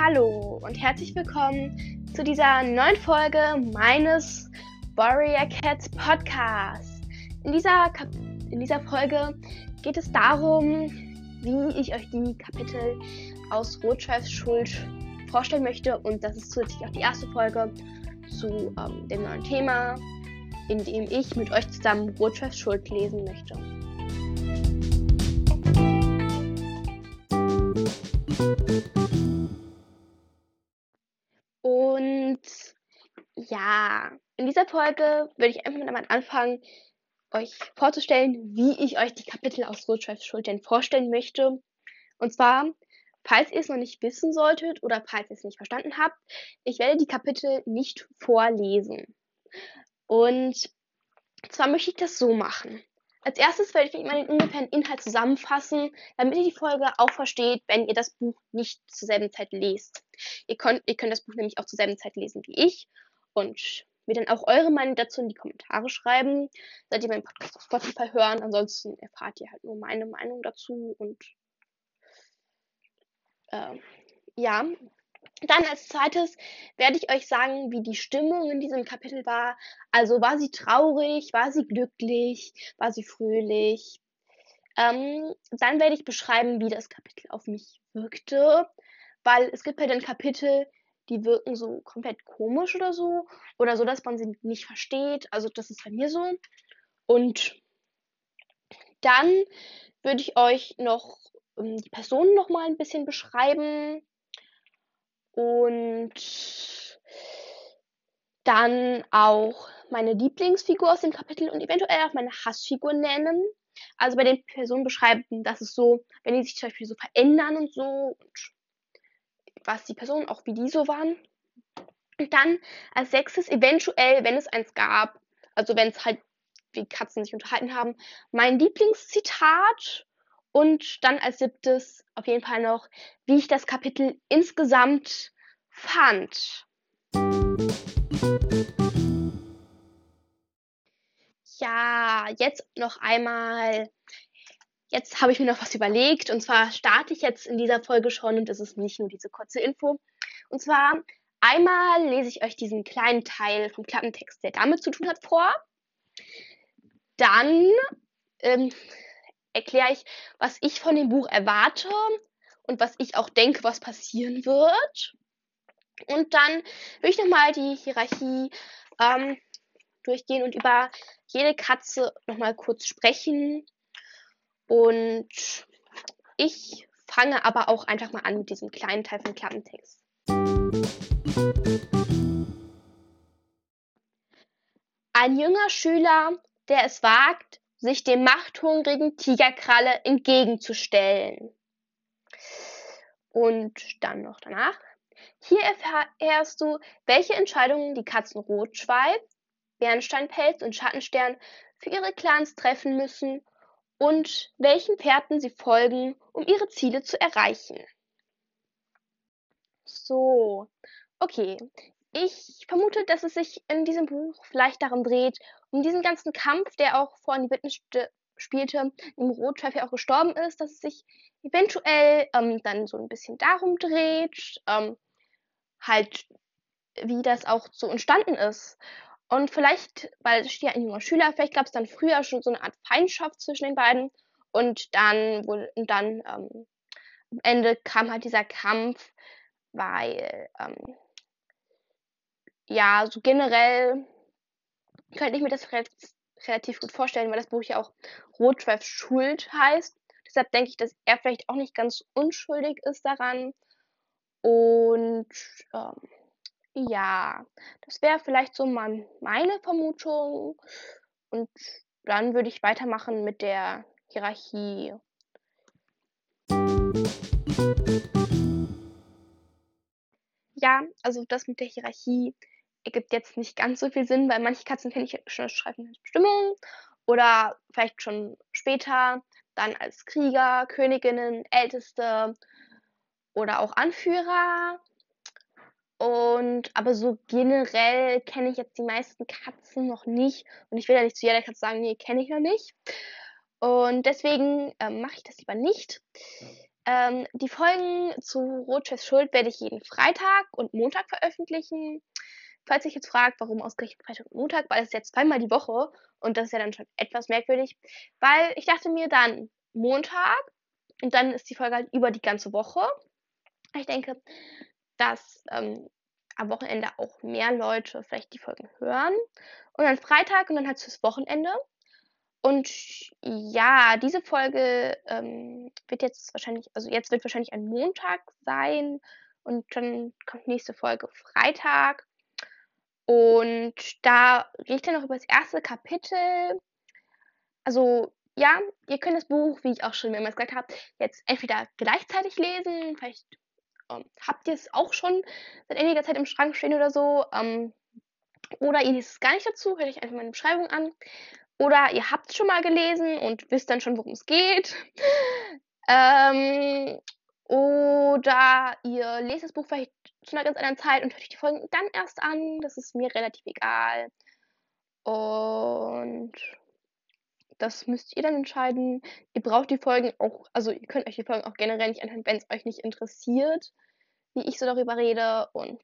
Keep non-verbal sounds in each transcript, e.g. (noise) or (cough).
Hallo und herzlich willkommen zu dieser neuen Folge meines Warrior Cats Podcast. In dieser, Kap in dieser Folge geht es darum, wie ich euch die Kapitel aus Rotschweifs Schuld vorstellen möchte und das ist zusätzlich auch die erste Folge zu ähm, dem neuen Thema, in dem ich mit euch zusammen Rotschweifs Schuld lesen möchte. Und ja, in dieser Folge würde ich einfach damit anfangen, euch vorzustellen, wie ich euch die Kapitel aus Rotschweifs Schuld denn vorstellen möchte. Und zwar, falls ihr es noch nicht wissen solltet oder falls ihr es nicht verstanden habt, ich werde die Kapitel nicht vorlesen. Und zwar möchte ich das so machen. Als erstes werde ich mal den ungefähren Inhalt zusammenfassen, damit ihr die Folge auch versteht, wenn ihr das Buch nicht zur selben Zeit lest. Ihr könnt, ihr könnt das Buch nämlich auch zur selben Zeit lesen wie ich und mir dann auch eure Meinung dazu in die Kommentare schreiben. Seid ihr meinen Podcast auf Spotify hören, ansonsten erfahrt ihr halt nur meine Meinung dazu und äh, ja, dann als zweites werde ich euch sagen, wie die Stimmung in diesem Kapitel war. Also war sie traurig, war sie glücklich, war sie fröhlich. Ähm, dann werde ich beschreiben, wie das Kapitel auf mich wirkte, weil es gibt halt dann Kapitel, die wirken so komplett komisch oder so oder so, dass man sie nicht versteht. Also das ist bei mir so. Und dann würde ich euch noch ähm, die Personen noch mal ein bisschen beschreiben und dann auch meine Lieblingsfigur aus dem Kapitel und eventuell auch meine Hassfigur nennen. Also bei den Personen beschreiben, dass es so, wenn die sich zum Beispiel so verändern und so und was die Personen auch wie die so waren. Und dann als sechstes eventuell, wenn es eins gab, also wenn es halt wie Katzen sich unterhalten haben, mein Lieblingszitat und dann als siebtes auf jeden Fall noch, wie ich das Kapitel insgesamt fand. Ja, jetzt noch einmal. Jetzt habe ich mir noch was überlegt und zwar starte ich jetzt in dieser Folge schon und das ist nicht nur diese kurze Info. Und zwar einmal lese ich euch diesen kleinen Teil vom Klappentext, der damit zu tun hat, vor. Dann ähm, erkläre ich, was ich von dem Buch erwarte und was ich auch denke, was passieren wird. Und dann will ich nochmal die Hierarchie ähm, durchgehen und über jede Katze nochmal kurz sprechen. Und ich fange aber auch einfach mal an mit diesem kleinen Teil vom Klappentext. Ein junger Schüler, der es wagt, sich dem machthungrigen Tigerkralle entgegenzustellen. Und dann noch danach. Hier erfährst du, welche Entscheidungen die Katzen Rotschweif, Bernsteinpelz und Schattenstern für ihre Clans treffen müssen und welchen Pferden sie folgen, um ihre Ziele zu erreichen. So, okay. Ich vermute, dass es sich in diesem Buch vielleicht darum dreht, um diesen ganzen Kampf, der auch vor die Witness spielte, im Rotschweif ja auch gestorben ist, dass es sich eventuell ähm, dann so ein bisschen darum dreht, ähm, halt, wie das auch so entstanden ist. Und vielleicht, weil es steht ja ein junger Schüler, vielleicht gab es dann früher schon so eine Art Feindschaft zwischen den beiden und dann, und dann ähm, am Ende kam halt dieser Kampf, weil ähm, ja, so generell könnte ich mir das relativ gut vorstellen, weil das Buch ja auch Rotschweif Schuld heißt. Deshalb denke ich, dass er vielleicht auch nicht ganz unschuldig ist daran. Und ähm, ja, das wäre vielleicht so mal meine Vermutung. Und dann würde ich weitermachen mit der Hierarchie. Ja, also das mit der Hierarchie ergibt jetzt nicht ganz so viel Sinn, weil manche Katzen kenne ich schon als schreibende Bestimmung oder vielleicht schon später dann als Krieger, Königinnen, Älteste oder auch Anführer. Und aber so generell kenne ich jetzt die meisten Katzen noch nicht. Und ich will ja nicht zu jeder Katze sagen, nee, kenne ich noch nicht. Und deswegen ähm, mache ich das lieber nicht. Ähm, die Folgen zu Rotchefs Schuld werde ich jeden Freitag und Montag veröffentlichen. Falls ihr jetzt fragt, warum ausgerechnet Freitag und Montag, weil es jetzt zweimal die Woche und das ist ja dann schon etwas merkwürdig, weil ich dachte mir dann Montag und dann ist die Folge halt über die ganze Woche. Ich denke, dass ähm, am Wochenende auch mehr Leute vielleicht die Folgen hören. Und dann Freitag und dann halt fürs Wochenende. Und ja, diese Folge ähm, wird jetzt wahrscheinlich, also jetzt wird wahrscheinlich ein Montag sein und dann kommt nächste Folge Freitag. Und da rede ich dann noch über das erste Kapitel. Also ja, ihr könnt das Buch, wie ich auch schon mehrmals gesagt habe, jetzt entweder gleichzeitig lesen, vielleicht ähm, habt ihr es auch schon seit einiger Zeit im Schrank stehen oder so, ähm, oder ihr liest es gar nicht dazu, hört euch einfach meine Beschreibung an. Oder ihr habt es schon mal gelesen und wisst dann schon, worum es geht. (laughs) ähm, oder ihr lest das Buch vielleicht zu einer ganz anderen Zeit und hört euch die Folgen dann erst an. Das ist mir relativ egal. Und das müsst ihr dann entscheiden. Ihr braucht die Folgen auch, also ihr könnt euch die Folgen auch generell nicht anhören, wenn es euch nicht interessiert, wie ich so darüber rede. Und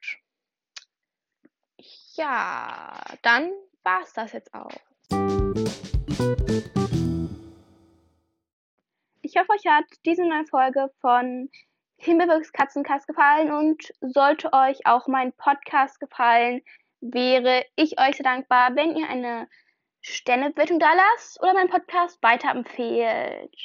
ja, dann war es das jetzt auch. Ich hoffe, euch hat diese neue Folge von Himmelwirks Katzenkast gefallen und sollte euch auch mein Podcast gefallen, wäre ich euch sehr dankbar, wenn ihr eine Sternebewertung da lasst oder meinen Podcast weiterempfehlt.